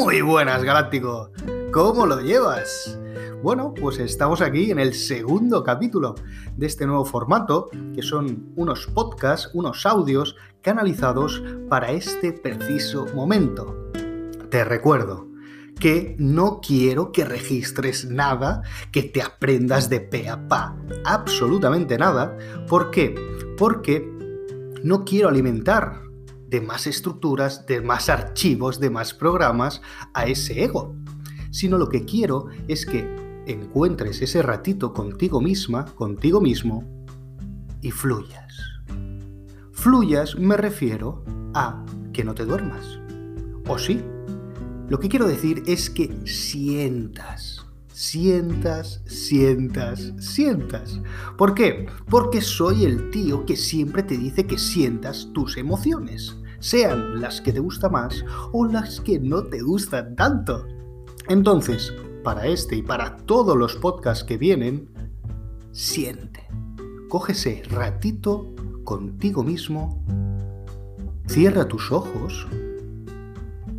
Muy buenas, Galáctico. ¿Cómo lo llevas? Bueno, pues estamos aquí en el segundo capítulo de este nuevo formato, que son unos podcasts, unos audios canalizados para este preciso momento. Te recuerdo que no quiero que registres nada, que te aprendas de pe a pa, absolutamente nada. ¿Por qué? Porque no quiero alimentar de más estructuras, de más archivos, de más programas a ese ego. Sino lo que quiero es que encuentres ese ratito contigo misma, contigo mismo, y fluyas. Fluyas me refiero a que no te duermas. ¿O sí? Lo que quiero decir es que sientas sientas, sientas, sientas. ¿Por qué? Porque soy el tío que siempre te dice que sientas tus emociones, sean las que te gustan más o las que no te gustan tanto. Entonces, para este y para todos los podcasts que vienen, siente. Cógese ratito contigo mismo, cierra tus ojos,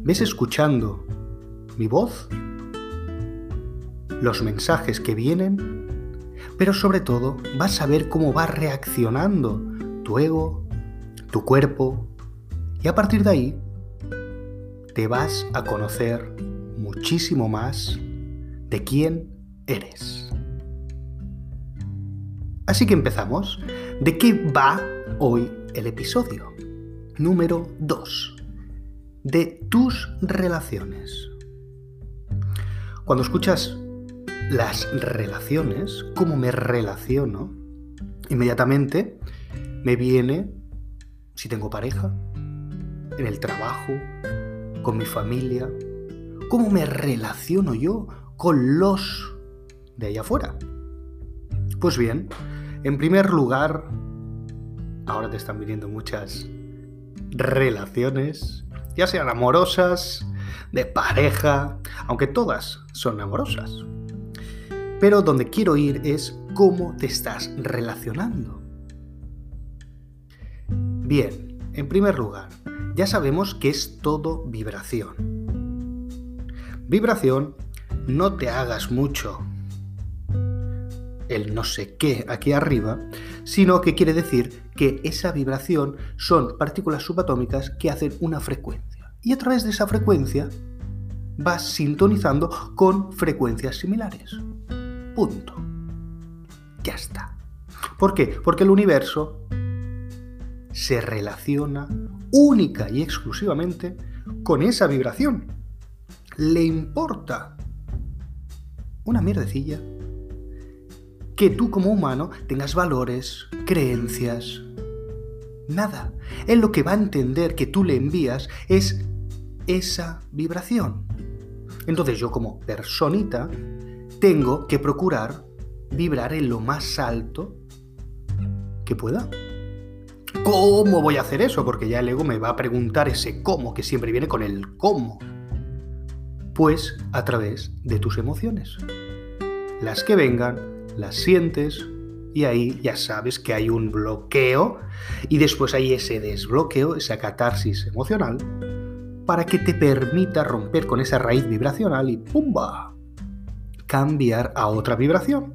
ves escuchando mi voz los mensajes que vienen, pero sobre todo vas a ver cómo va reaccionando tu ego, tu cuerpo, y a partir de ahí te vas a conocer muchísimo más de quién eres. Así que empezamos. ¿De qué va hoy el episodio? Número 2. De tus relaciones. Cuando escuchas las relaciones, cómo me relaciono, inmediatamente me viene si tengo pareja, en el trabajo, con mi familia, cómo me relaciono yo con los de allá afuera. Pues bien, en primer lugar, ahora te están viniendo muchas relaciones, ya sean amorosas, de pareja, aunque todas son amorosas. Pero donde quiero ir es cómo te estás relacionando. Bien, en primer lugar, ya sabemos que es todo vibración. Vibración, no te hagas mucho el no sé qué aquí arriba, sino que quiere decir que esa vibración son partículas subatómicas que hacen una frecuencia. Y a través de esa frecuencia vas sintonizando con frecuencias similares. Punto. Ya está. ¿Por qué? Porque el universo se relaciona única y exclusivamente con esa vibración. Le importa una mierdecilla que tú como humano tengas valores, creencias, nada. Él lo que va a entender que tú le envías es esa vibración. Entonces yo como personita tengo que procurar vibrar en lo más alto que pueda. ¿Cómo voy a hacer eso? Porque ya el ego me va a preguntar ese cómo, que siempre viene con el cómo. Pues a través de tus emociones. Las que vengan, las sientes y ahí ya sabes que hay un bloqueo y después hay ese desbloqueo, esa catarsis emocional, para que te permita romper con esa raíz vibracional y ¡pumba! cambiar a otra vibración.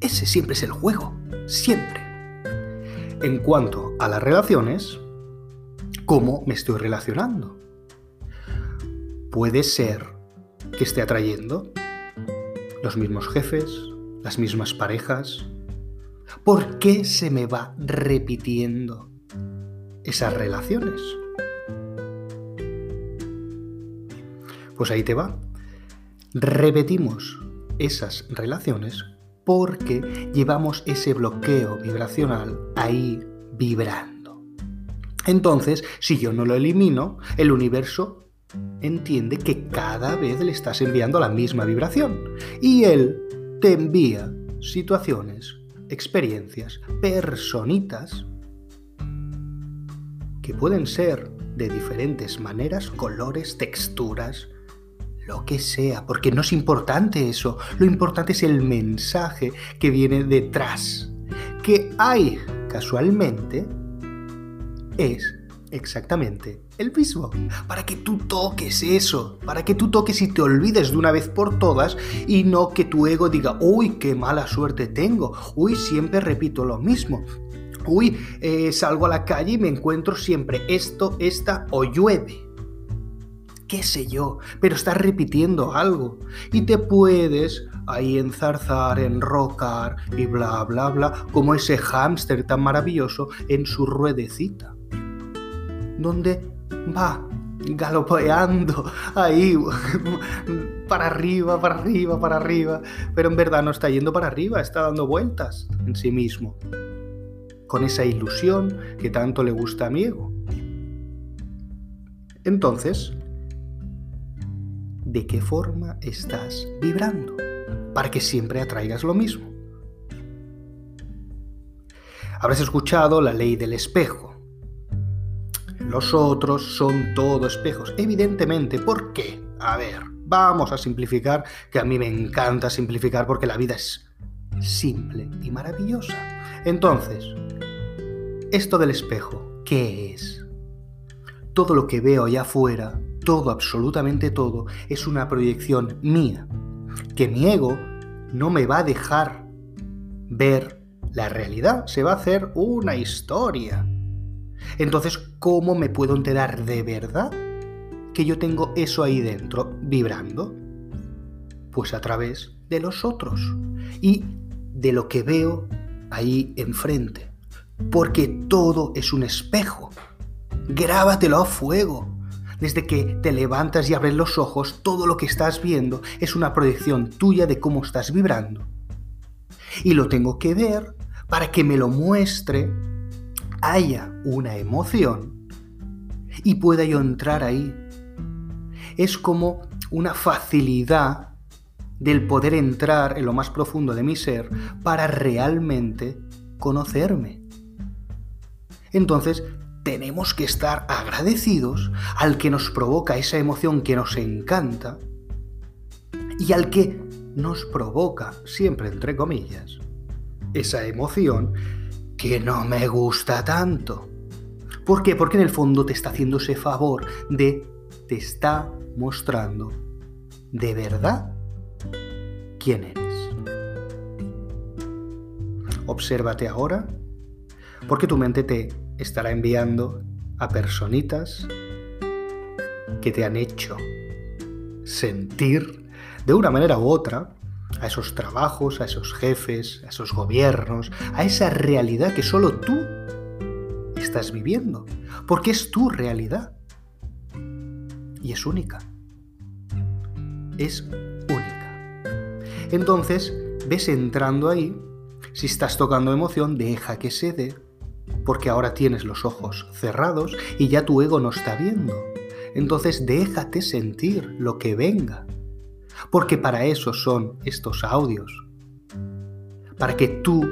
Ese siempre es el juego, siempre. En cuanto a las relaciones, ¿cómo me estoy relacionando? Puede ser que esté atrayendo los mismos jefes, las mismas parejas. ¿Por qué se me va repitiendo esas relaciones? Pues ahí te va repetimos esas relaciones porque llevamos ese bloqueo vibracional ahí vibrando. Entonces, si yo no lo elimino, el universo entiende que cada vez le estás enviando la misma vibración y él te envía situaciones, experiencias, personitas que pueden ser de diferentes maneras, colores, texturas, lo que sea, porque no es importante eso, lo importante es el mensaje que viene detrás, que hay casualmente es Exactamente, el mismo. Para que tú toques eso, para que tú toques y te olvides de una vez por todas y no que tu ego diga, uy, qué mala suerte tengo, uy, siempre repito lo mismo, uy, eh, salgo a la calle y me encuentro siempre esto, esta o llueve. Qué sé yo, pero estás repitiendo algo. Y te puedes ahí enzarzar, enrocar y bla, bla, bla, como ese hámster tan maravilloso en su ruedecita. Donde va galopeando ahí para arriba, para arriba, para arriba, pero en verdad no está yendo para arriba, está dando vueltas en sí mismo, con esa ilusión que tanto le gusta a mi ego. Entonces, ¿de qué forma estás vibrando? Para que siempre atraigas lo mismo. Habrás escuchado la ley del espejo los otros son todo espejos. Evidentemente, ¿por qué? A ver, vamos a simplificar, que a mí me encanta simplificar porque la vida es simple y maravillosa. Entonces, esto del espejo, ¿qué es? Todo lo que veo allá afuera, todo, absolutamente todo, es una proyección mía, que mi ego no me va a dejar ver la realidad, se va a hacer una historia. Entonces, ¿cómo me puedo enterar de verdad que yo tengo eso ahí dentro vibrando? Pues a través de los otros y de lo que veo ahí enfrente. Porque todo es un espejo. Grábatelo a fuego. Desde que te levantas y abres los ojos, todo lo que estás viendo es una proyección tuya de cómo estás vibrando. Y lo tengo que ver para que me lo muestre haya una emoción y pueda yo entrar ahí. Es como una facilidad del poder entrar en lo más profundo de mi ser para realmente conocerme. Entonces, tenemos que estar agradecidos al que nos provoca esa emoción que nos encanta y al que nos provoca, siempre entre comillas, esa emoción que no me gusta tanto. ¿Por qué? Porque en el fondo te está haciendo ese favor de, te está mostrando de verdad quién eres. Obsérvate ahora, porque tu mente te estará enviando a personitas que te han hecho sentir de una manera u otra a esos trabajos, a esos jefes, a esos gobiernos, a esa realidad que solo tú estás viviendo, porque es tu realidad. Y es única. Es única. Entonces, ves entrando ahí, si estás tocando emoción, deja que se dé, porque ahora tienes los ojos cerrados y ya tu ego no está viendo. Entonces déjate sentir lo que venga porque para eso son estos audios. Para que tú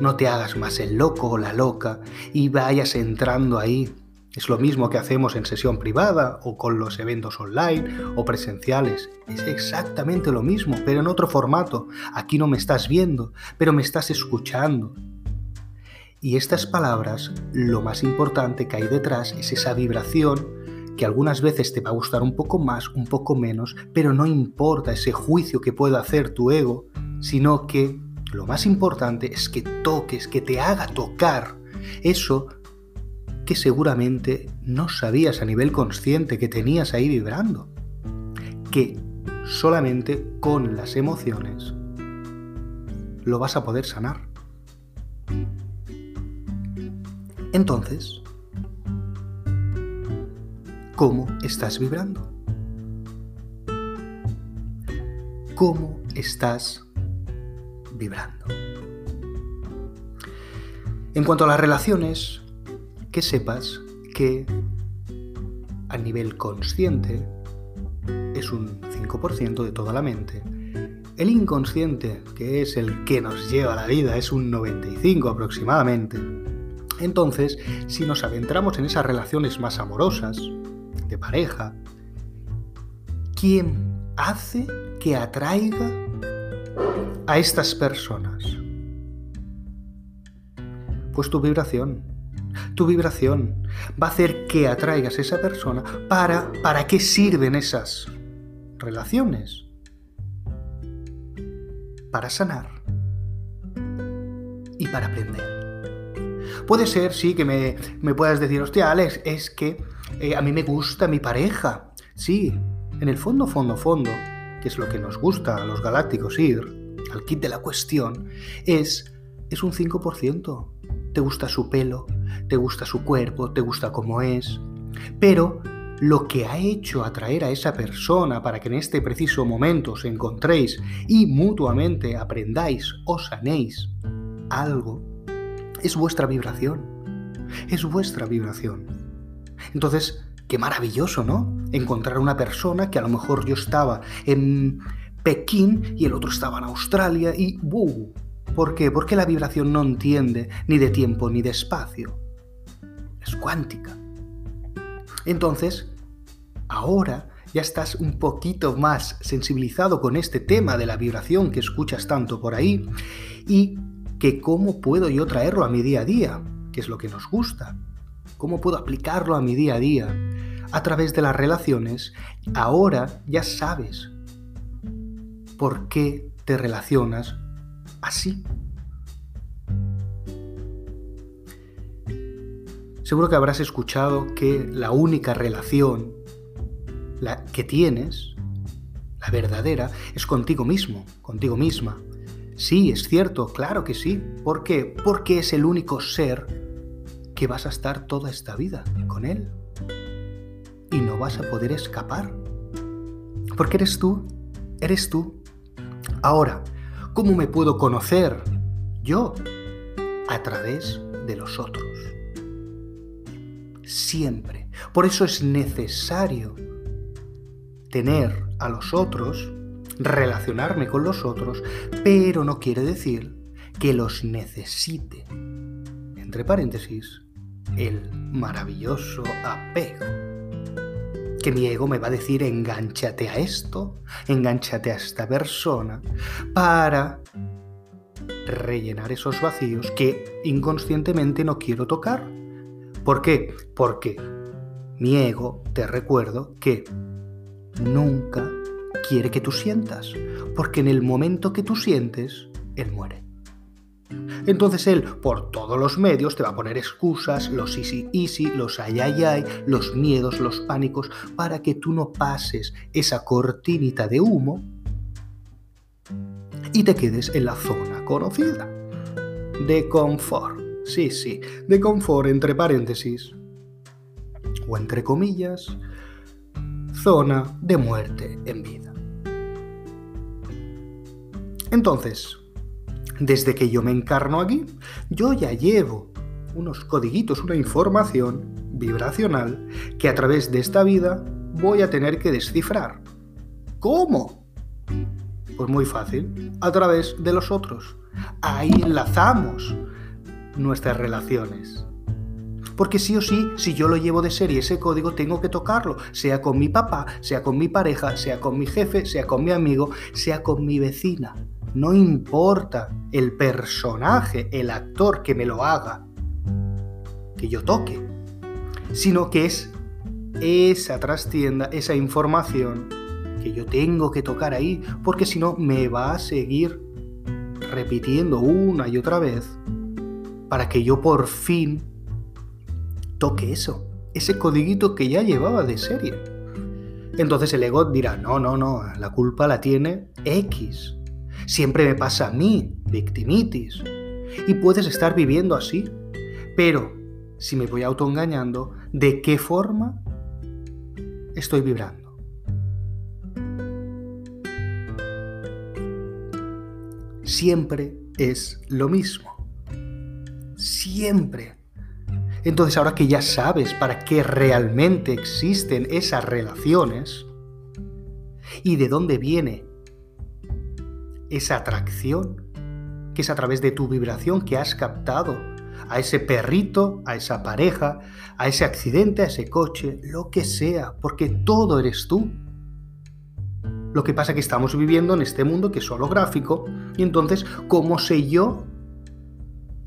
no te hagas más el loco o la loca y vayas entrando ahí. Es lo mismo que hacemos en sesión privada o con los eventos online o presenciales. Es exactamente lo mismo, pero en otro formato. Aquí no me estás viendo, pero me estás escuchando. Y estas palabras, lo más importante que hay detrás es esa vibración que algunas veces te va a gustar un poco más, un poco menos, pero no importa ese juicio que pueda hacer tu ego, sino que lo más importante es que toques, que te haga tocar eso que seguramente no sabías a nivel consciente que tenías ahí vibrando, que solamente con las emociones lo vas a poder sanar. Entonces, cómo estás vibrando. ¿Cómo estás vibrando? En cuanto a las relaciones, que sepas que a nivel consciente es un 5% de toda la mente. El inconsciente, que es el que nos lleva a la vida, es un 95 aproximadamente. Entonces, si nos adentramos en esas relaciones más amorosas, de pareja, ¿quién hace que atraiga a estas personas? Pues tu vibración. Tu vibración va a hacer que atraigas a esa persona para ¿para qué sirven esas relaciones? Para sanar y para aprender. Puede ser, sí, que me, me puedas decir, hostia, Alex, es que eh, a mí me gusta mi pareja. Sí, en el fondo, fondo, fondo, que es lo que nos gusta a los galácticos ir, al kit de la cuestión, es, es un 5%. Te gusta su pelo, te gusta su cuerpo, te gusta cómo es. Pero lo que ha hecho atraer a esa persona para que en este preciso momento os encontréis y mutuamente aprendáis o sanéis algo, es vuestra vibración. Es vuestra vibración. Entonces, qué maravilloso, ¿no? Encontrar una persona que a lo mejor yo estaba en Pekín y el otro estaba en Australia y ¡wow! ¿Por qué? Porque la vibración no entiende ni de tiempo ni de espacio. Es cuántica. Entonces, ahora ya estás un poquito más sensibilizado con este tema de la vibración que escuchas tanto por ahí y que cómo puedo yo traerlo a mi día a día, que es lo que nos gusta. ¿Cómo puedo aplicarlo a mi día a día? A través de las relaciones, ahora ya sabes por qué te relacionas así. Seguro que habrás escuchado que la única relación la que tienes, la verdadera, es contigo mismo, contigo misma. Sí, es cierto, claro que sí. ¿Por qué? Porque es el único ser que vas a estar toda esta vida con él. Y no vas a poder escapar. Porque eres tú, eres tú. Ahora, ¿Cómo me puedo conocer? Yo, a través de los otros. Siempre. Por eso es necesario tener a los otros, relacionarme con los otros, pero no quiere decir que los necesite. Entre paréntesis, el maravilloso apego que mi ego me va a decir enganchate a esto, enganchate a esta persona, para rellenar esos vacíos que inconscientemente no quiero tocar. ¿Por qué? Porque mi ego, te recuerdo, que nunca quiere que tú sientas, porque en el momento que tú sientes, él muere. Entonces él, por todos los medios, te va a poner excusas, los easy easy, los ay ay ay, los miedos, los pánicos, para que tú no pases esa cortinita de humo y te quedes en la zona conocida. De confort. Sí, sí, de confort entre paréntesis. O entre comillas, zona de muerte en vida. Entonces, desde que yo me encarno aquí, yo ya llevo unos codiguitos, una información vibracional que a través de esta vida voy a tener que descifrar. ¿Cómo? Pues muy fácil, a través de los otros. Ahí enlazamos nuestras relaciones. Porque sí o sí, si yo lo llevo de serie, ese código tengo que tocarlo, sea con mi papá, sea con mi pareja, sea con mi jefe, sea con mi amigo, sea con mi vecina. No importa el personaje, el actor que me lo haga, que yo toque, sino que es esa trastienda, esa información que yo tengo que tocar ahí, porque si no me va a seguir repitiendo una y otra vez para que yo por fin toque eso, ese codiguito que ya llevaba de serie. Entonces el ego dirá, no, no, no, la culpa la tiene X. Siempre me pasa a mí, victimitis. Y puedes estar viviendo así. Pero, si me voy autoengañando, ¿de qué forma estoy vibrando? Siempre es lo mismo. Siempre. Entonces ahora que ya sabes para qué realmente existen esas relaciones y de dónde viene esa atracción, que es a través de tu vibración que has captado a ese perrito, a esa pareja, a ese accidente, a ese coche, lo que sea, porque todo eres tú. Lo que pasa es que estamos viviendo en este mundo que es holográfico, y entonces, ¿cómo sé yo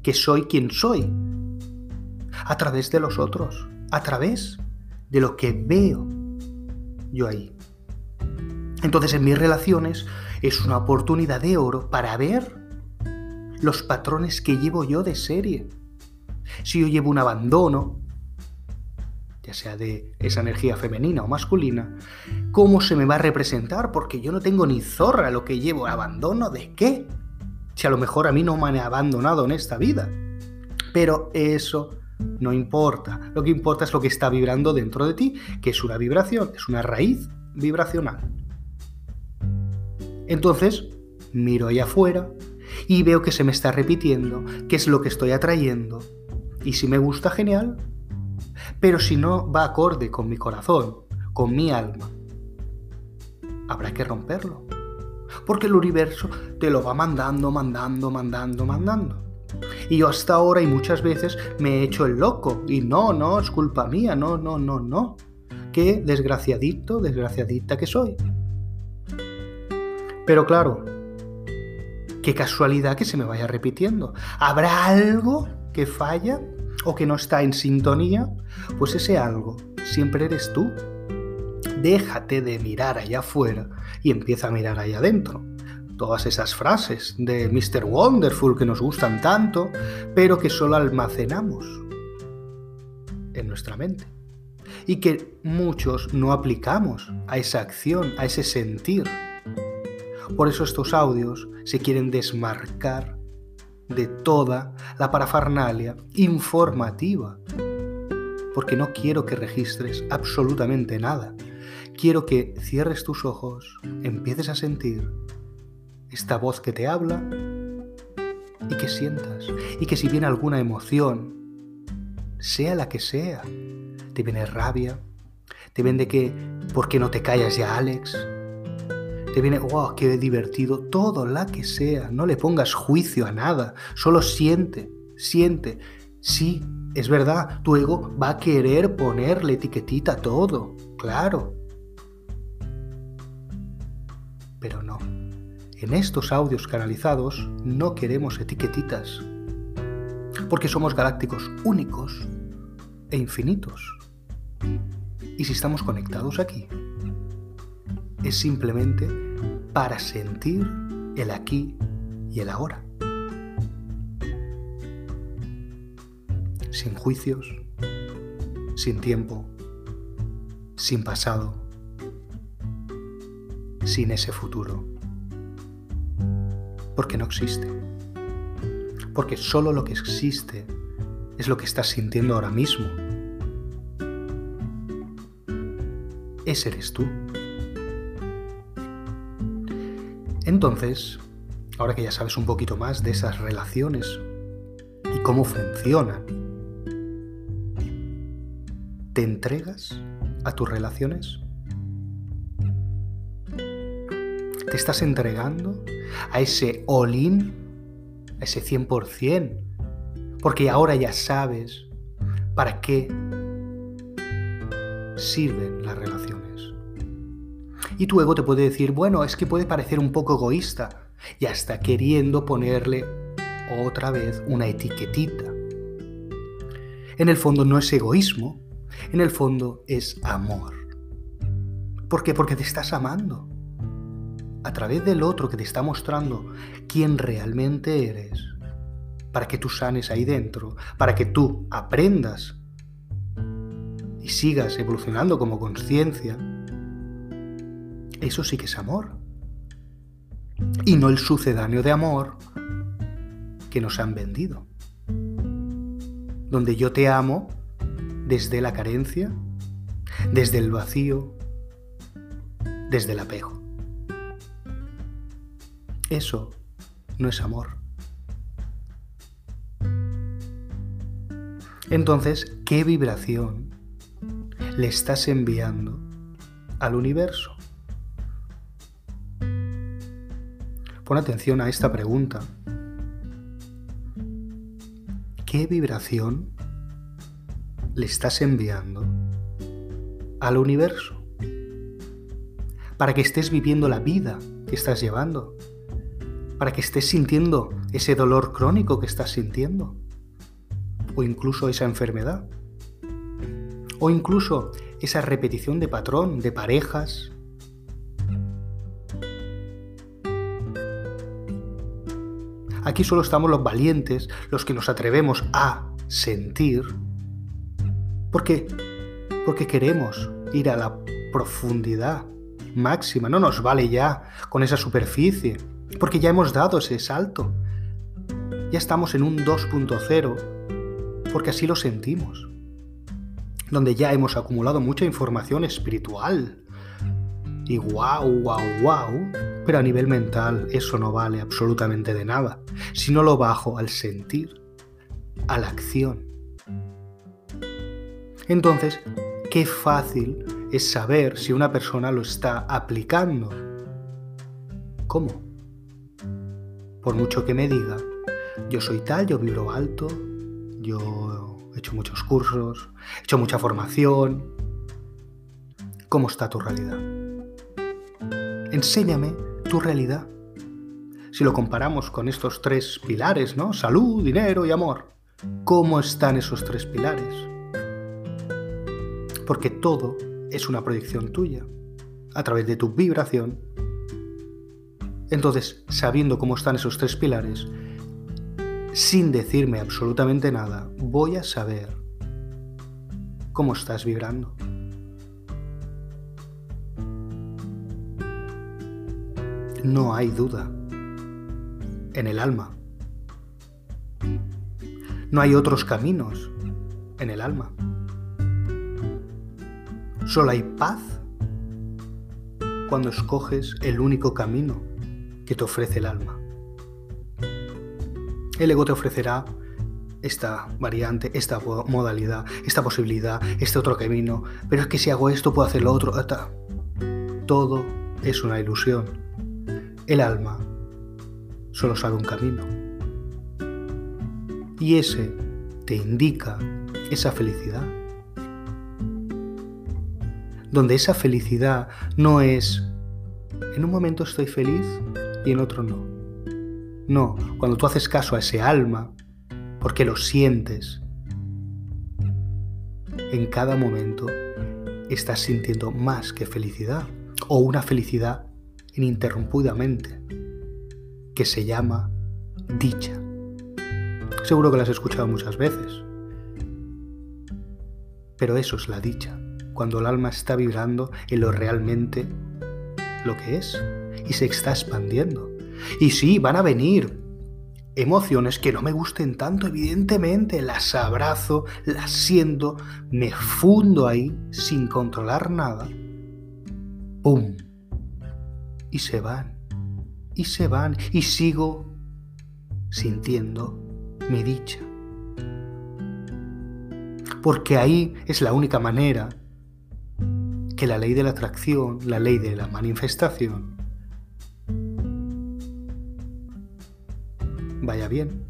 que soy quien soy? a través de los otros, a través de lo que veo yo ahí. Entonces en mis relaciones es una oportunidad de oro para ver los patrones que llevo yo de serie. Si yo llevo un abandono, ya sea de esa energía femenina o masculina, ¿cómo se me va a representar? Porque yo no tengo ni zorra lo que llevo. ¿Abandono de qué? Si a lo mejor a mí no me han abandonado en esta vida. Pero eso no importa. Lo que importa es lo que está vibrando dentro de ti, que es una vibración, es una raíz vibracional. Entonces, miro allá afuera y veo que se me está repitiendo, qué es lo que estoy atrayendo. Y si me gusta, genial. Pero si no va acorde con mi corazón, con mi alma, habrá que romperlo. Porque el universo te lo va mandando, mandando, mandando, mandando. Y yo hasta ahora y muchas veces me he hecho el loco. Y no, no, es culpa mía, no, no, no, no. Qué desgraciadito, desgraciadita que soy. Pero claro, qué casualidad que se me vaya repitiendo. ¿Habrá algo que falla o que no está en sintonía? Pues ese algo siempre eres tú. Déjate de mirar allá afuera y empieza a mirar allá adentro todas esas frases de Mr. Wonderful que nos gustan tanto, pero que solo almacenamos en nuestra mente. Y que muchos no aplicamos a esa acción, a ese sentir. Por eso estos audios se quieren desmarcar de toda la parafernalia informativa. Porque no quiero que registres absolutamente nada. Quiero que cierres tus ojos, empieces a sentir esta voz que te habla y que sientas. Y que si viene alguna emoción, sea la que sea, te viene rabia, te viene que, ¿por qué no te callas ya, Alex? Viene, wow, qué divertido, todo la que sea, no le pongas juicio a nada, solo siente, siente. Sí, es verdad, tu ego va a querer ponerle etiquetita a todo, claro. Pero no. En estos audios canalizados no queremos etiquetitas, porque somos galácticos únicos e infinitos. Y si estamos conectados aquí, es simplemente para sentir el aquí y el ahora. Sin juicios, sin tiempo, sin pasado, sin ese futuro porque no existe. Porque solo lo que existe es lo que estás sintiendo ahora mismo. Ese eres tú. Entonces, ahora que ya sabes un poquito más de esas relaciones y cómo funcionan, ¿te entregas a tus relaciones? ¿Te estás entregando a ese all-in, a ese 100%? Porque ahora ya sabes para qué sirven las relaciones. Y tu ego te puede decir, bueno, es que puede parecer un poco egoísta. Ya está queriendo ponerle otra vez una etiquetita. En el fondo no es egoísmo, en el fondo es amor. ¿Por qué? Porque te estás amando a través del otro que te está mostrando quién realmente eres, para que tú sanes ahí dentro, para que tú aprendas y sigas evolucionando como conciencia, eso sí que es amor. Y no el sucedáneo de amor que nos han vendido. Donde yo te amo desde la carencia, desde el vacío, desde el apego. Eso no es amor. Entonces, ¿qué vibración le estás enviando al universo? Pon atención a esta pregunta. ¿Qué vibración le estás enviando al universo? Para que estés viviendo la vida que estás llevando para que estés sintiendo ese dolor crónico que estás sintiendo. o incluso esa enfermedad. O incluso esa repetición de patrón, de parejas. Aquí solo estamos los valientes, los que nos atrevemos a sentir, porque, porque queremos ir a la profundidad máxima, no nos vale ya con esa superficie, porque ya hemos dado ese salto. Ya estamos en un 2.0, porque así lo sentimos. Donde ya hemos acumulado mucha información espiritual. Y wow, wow, wow. Pero a nivel mental eso no vale absolutamente de nada. Si no lo bajo al sentir, a la acción. Entonces, qué fácil es saber si una persona lo está aplicando. ¿Cómo? Por mucho que me diga, yo soy tal, yo vibro alto, yo he hecho muchos cursos, he hecho mucha formación. ¿Cómo está tu realidad? Enséñame tu realidad. Si lo comparamos con estos tres pilares, ¿no? Salud, dinero y amor. ¿Cómo están esos tres pilares? Porque todo es una proyección tuya, a través de tu vibración. Entonces, sabiendo cómo están esos tres pilares, sin decirme absolutamente nada, voy a saber cómo estás vibrando. No hay duda en el alma. No hay otros caminos en el alma. Solo hay paz cuando escoges el único camino que te ofrece el alma. El ego te ofrecerá esta variante, esta modalidad, esta posibilidad, este otro camino, pero es que si hago esto puedo hacer lo otro. Todo es una ilusión. El alma solo sabe un camino. Y ese te indica esa felicidad donde esa felicidad no es, en un momento estoy feliz y en otro no. No, cuando tú haces caso a ese alma, porque lo sientes, en cada momento estás sintiendo más que felicidad, o una felicidad ininterrumpidamente, que se llama dicha. Seguro que la has escuchado muchas veces, pero eso es la dicha cuando el alma está vibrando en lo realmente lo que es y se está expandiendo. Y sí, van a venir emociones que no me gusten tanto, evidentemente, las abrazo, las siento, me fundo ahí sin controlar nada. ¡Pum! Y se van, y se van, y sigo sintiendo mi dicha. Porque ahí es la única manera que la ley de la atracción, la ley de la manifestación, vaya bien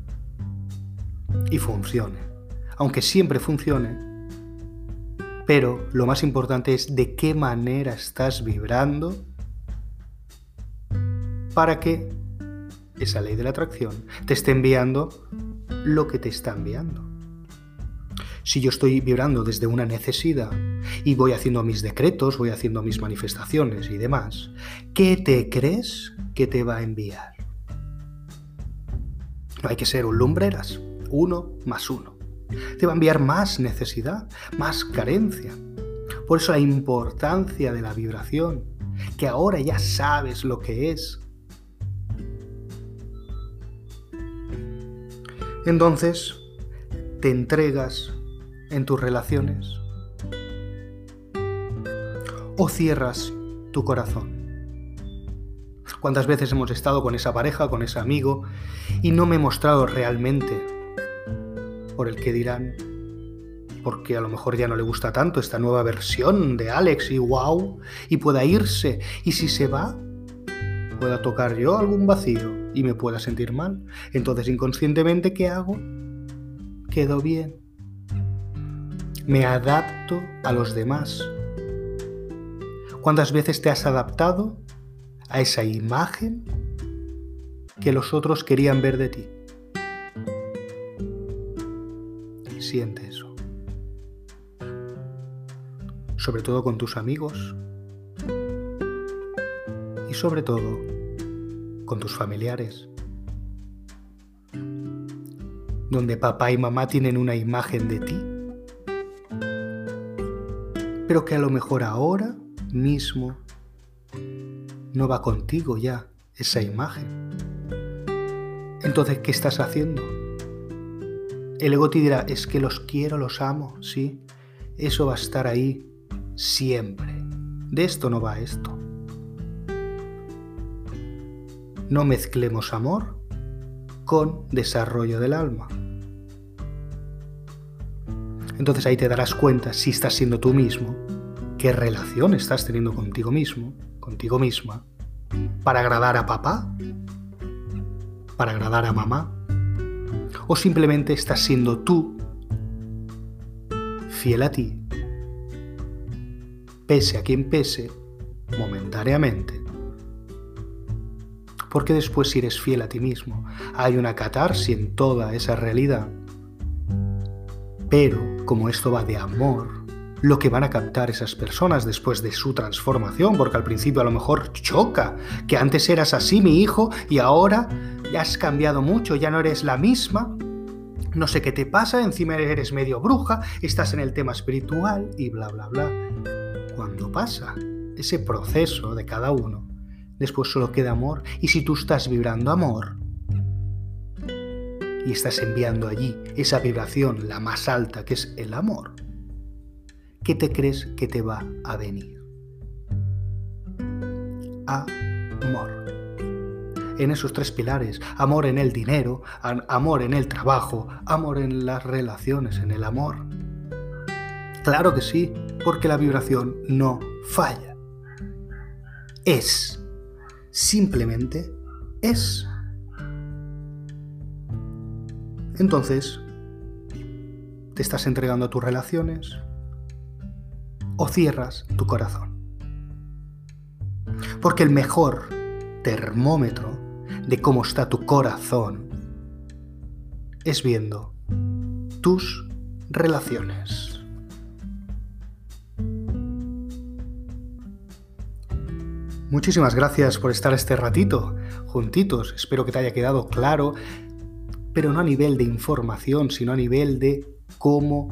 y funcione. Aunque siempre funcione, pero lo más importante es de qué manera estás vibrando para que esa ley de la atracción te esté enviando lo que te está enviando. Si yo estoy vibrando desde una necesidad y voy haciendo mis decretos, voy haciendo mis manifestaciones y demás, ¿qué te crees que te va a enviar? No hay que ser un lumbreras, uno más uno. Te va a enviar más necesidad, más carencia. Por eso la importancia de la vibración, que ahora ya sabes lo que es. Entonces, te entregas en tus relaciones? ¿O cierras tu corazón? ¿Cuántas veces hemos estado con esa pareja, con ese amigo, y no me he mostrado realmente por el que dirán? Porque a lo mejor ya no le gusta tanto esta nueva versión de Alex y wow, y pueda irse. Y si se va, pueda tocar yo algún vacío y me pueda sentir mal. Entonces inconscientemente, ¿qué hago? Quedo bien me adapto a los demás. ¿Cuántas veces te has adaptado a esa imagen que los otros querían ver de ti? ti, siente eso. Sobre todo con tus amigos y sobre todo con tus familiares, donde papá y mamá tienen una imagen de ti, pero que a lo mejor ahora mismo no va contigo ya esa imagen. Entonces, ¿qué estás haciendo? El ego te dirá, es que los quiero, los amo, sí. Eso va a estar ahí siempre. De esto no va esto. No mezclemos amor con desarrollo del alma. Entonces ahí te darás cuenta si estás siendo tú mismo, qué relación estás teniendo contigo mismo, contigo misma, para agradar a papá, para agradar a mamá, o simplemente estás siendo tú fiel a ti, pese a quien pese, momentáneamente, porque después si eres fiel a ti mismo, hay una catarsis en toda esa realidad. Pero como esto va de amor, lo que van a captar esas personas después de su transformación, porque al principio a lo mejor choca, que antes eras así mi hijo y ahora ya has cambiado mucho, ya no eres la misma, no sé qué te pasa, encima eres medio bruja, estás en el tema espiritual y bla, bla, bla. Cuando pasa ese proceso de cada uno, después solo queda amor. Y si tú estás vibrando amor y estás enviando allí esa vibración, la más alta, que es el amor, ¿qué te crees que te va a venir? Amor. En esos tres pilares, amor en el dinero, amor en el trabajo, amor en las relaciones, en el amor. Claro que sí, porque la vibración no falla. Es simplemente es. Entonces, ¿te estás entregando a tus relaciones o cierras tu corazón? Porque el mejor termómetro de cómo está tu corazón es viendo tus relaciones. Muchísimas gracias por estar este ratito juntitos. Espero que te haya quedado claro, pero no a nivel de información, sino a nivel de cómo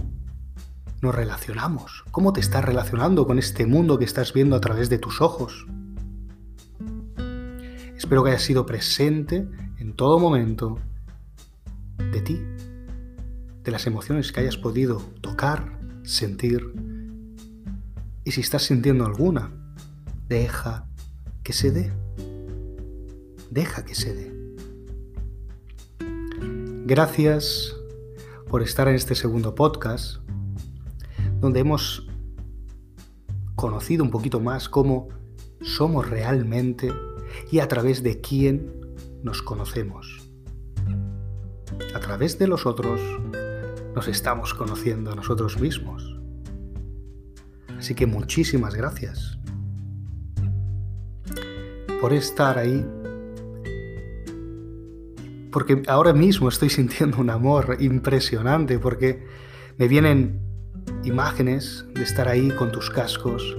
nos relacionamos, cómo te estás relacionando con este mundo que estás viendo a través de tus ojos. Espero que hayas sido presente en todo momento de ti, de las emociones que hayas podido tocar, sentir. Y si estás sintiendo alguna, deja que se dé. Deja que se dé. Gracias por estar en este segundo podcast, donde hemos conocido un poquito más cómo somos realmente y a través de quién nos conocemos. A través de los otros nos estamos conociendo a nosotros mismos. Así que muchísimas gracias por estar ahí. Porque ahora mismo estoy sintiendo un amor impresionante, porque me vienen imágenes de estar ahí con tus cascos,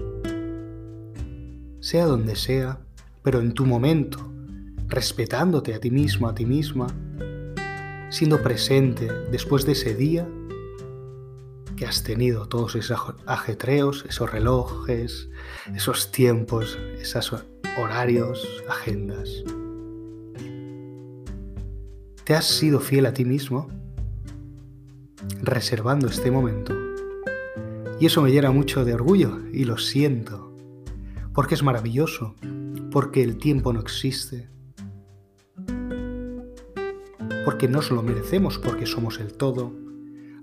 sea donde sea, pero en tu momento, respetándote a ti mismo, a ti misma, siendo presente después de ese día que has tenido, todos esos ajetreos, esos relojes, esos tiempos, esas horarios, agendas. ¿Te has sido fiel a ti mismo? Reservando este momento. Y eso me llena mucho de orgullo y lo siento. Porque es maravilloso. Porque el tiempo no existe. Porque nos lo merecemos, porque somos el todo.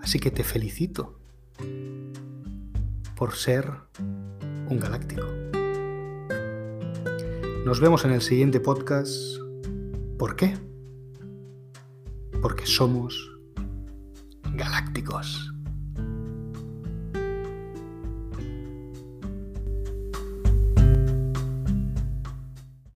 Así que te felicito por ser un galáctico. Nos vemos en el siguiente podcast. ¿Por qué? Porque somos galácticos.